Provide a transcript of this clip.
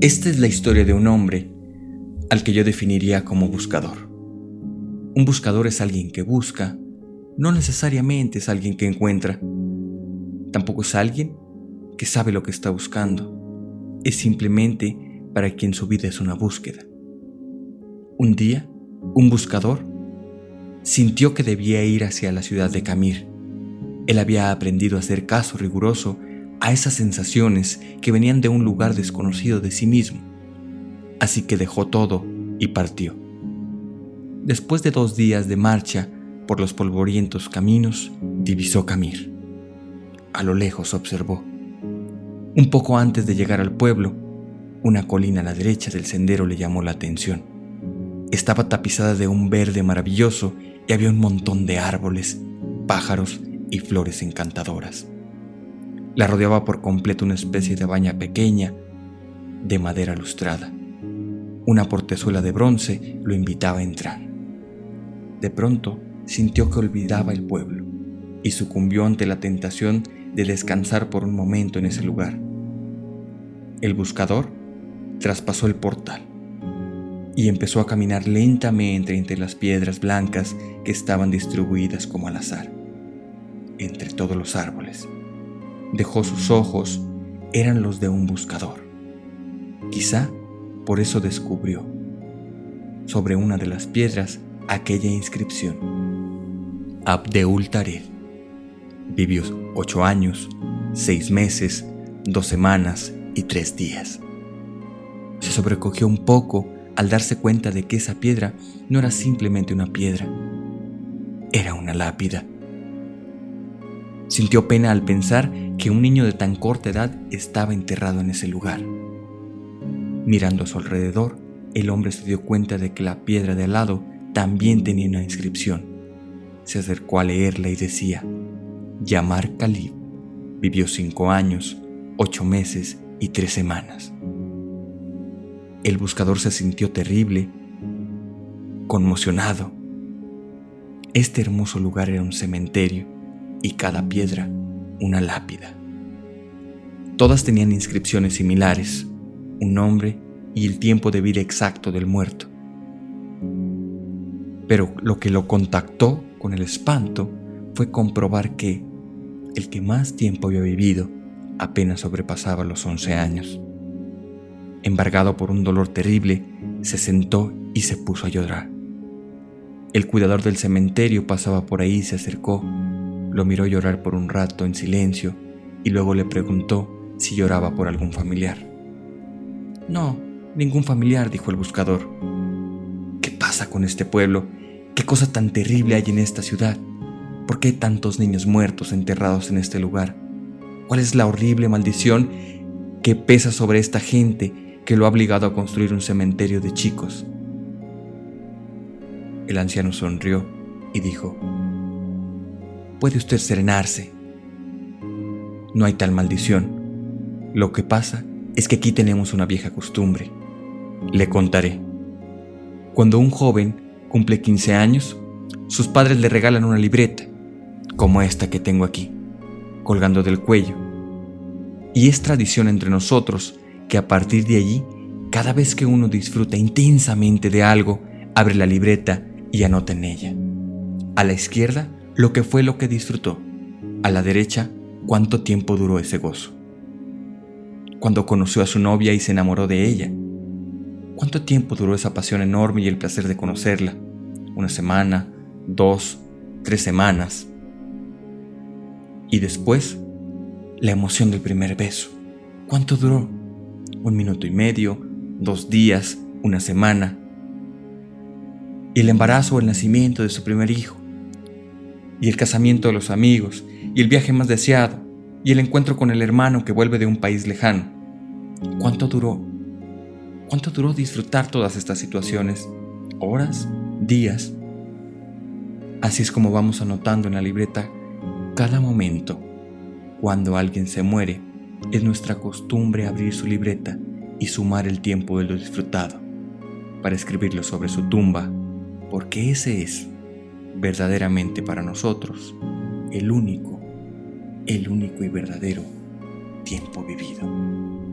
Esta es la historia de un hombre al que yo definiría como buscador. Un buscador es alguien que busca, no necesariamente es alguien que encuentra. Tampoco es alguien que sabe lo que está buscando. Es simplemente para quien su vida es una búsqueda. Un día, un buscador sintió que debía ir hacia la ciudad de Camir. Él había aprendido a hacer caso riguroso a esas sensaciones que venían de un lugar desconocido de sí mismo. Así que dejó todo y partió. Después de dos días de marcha por los polvorientos caminos, divisó Camir. A lo lejos observó. Un poco antes de llegar al pueblo, una colina a la derecha del sendero le llamó la atención. Estaba tapizada de un verde maravilloso y había un montón de árboles, pájaros y flores encantadoras. La rodeaba por completo una especie de baña pequeña de madera lustrada. Una portezuela de bronce lo invitaba a entrar. De pronto sintió que olvidaba el pueblo y sucumbió ante la tentación de descansar por un momento en ese lugar. El buscador traspasó el portal y empezó a caminar lentamente entre las piedras blancas que estaban distribuidas como al azar, entre todos los árboles. Dejó sus ojos, eran los de un buscador. Quizá por eso descubrió sobre una de las piedras aquella inscripción. Abdeul Tarel. Vivió ocho años, seis meses, dos semanas y tres días. Se sobrecogió un poco al darse cuenta de que esa piedra no era simplemente una piedra, era una lápida. Sintió pena al pensar que un niño de tan corta edad estaba enterrado en ese lugar. Mirando a su alrededor, el hombre se dio cuenta de que la piedra de al lado también tenía una inscripción. Se acercó a leerla y decía, Yamar Khalib vivió cinco años, ocho meses y tres semanas. El buscador se sintió terrible, conmocionado. Este hermoso lugar era un cementerio y cada piedra una lápida. Todas tenían inscripciones similares, un nombre y el tiempo de vida exacto del muerto. Pero lo que lo contactó con el espanto fue comprobar que el que más tiempo había vivido apenas sobrepasaba los 11 años. Embargado por un dolor terrible, se sentó y se puso a llorar. El cuidador del cementerio pasaba por ahí y se acercó, lo miró llorar por un rato en silencio y luego le preguntó si lloraba por algún familiar. No, ningún familiar, dijo el buscador. ¿Qué pasa con este pueblo? ¿Qué cosa tan terrible hay en esta ciudad? ¿Por qué hay tantos niños muertos enterrados en este lugar? ¿Cuál es la horrible maldición que pesa sobre esta gente que lo ha obligado a construir un cementerio de chicos. El anciano sonrió y dijo, puede usted serenarse. No hay tal maldición. Lo que pasa es que aquí tenemos una vieja costumbre. Le contaré. Cuando un joven cumple 15 años, sus padres le regalan una libreta, como esta que tengo aquí, colgando del cuello. Y es tradición entre nosotros que a partir de allí, cada vez que uno disfruta intensamente de algo, abre la libreta y anota en ella. A la izquierda, lo que fue lo que disfrutó. A la derecha, cuánto tiempo duró ese gozo. Cuando conoció a su novia y se enamoró de ella. ¿Cuánto tiempo duró esa pasión enorme y el placer de conocerla? ¿Una semana? ¿Dos? ¿Tres semanas? Y después, la emoción del primer beso. ¿Cuánto duró? un minuto y medio, dos días, una semana. Y el embarazo o el nacimiento de su primer hijo. Y el casamiento de los amigos. Y el viaje más deseado. Y el encuentro con el hermano que vuelve de un país lejano. ¿Cuánto duró? ¿Cuánto duró disfrutar todas estas situaciones? ¿Horas? ¿Días? Así es como vamos anotando en la libreta cada momento. Cuando alguien se muere, es nuestra costumbre abrir su libreta y sumar el tiempo de lo disfrutado para escribirlo sobre su tumba, porque ese es verdaderamente para nosotros el único, el único y verdadero tiempo vivido.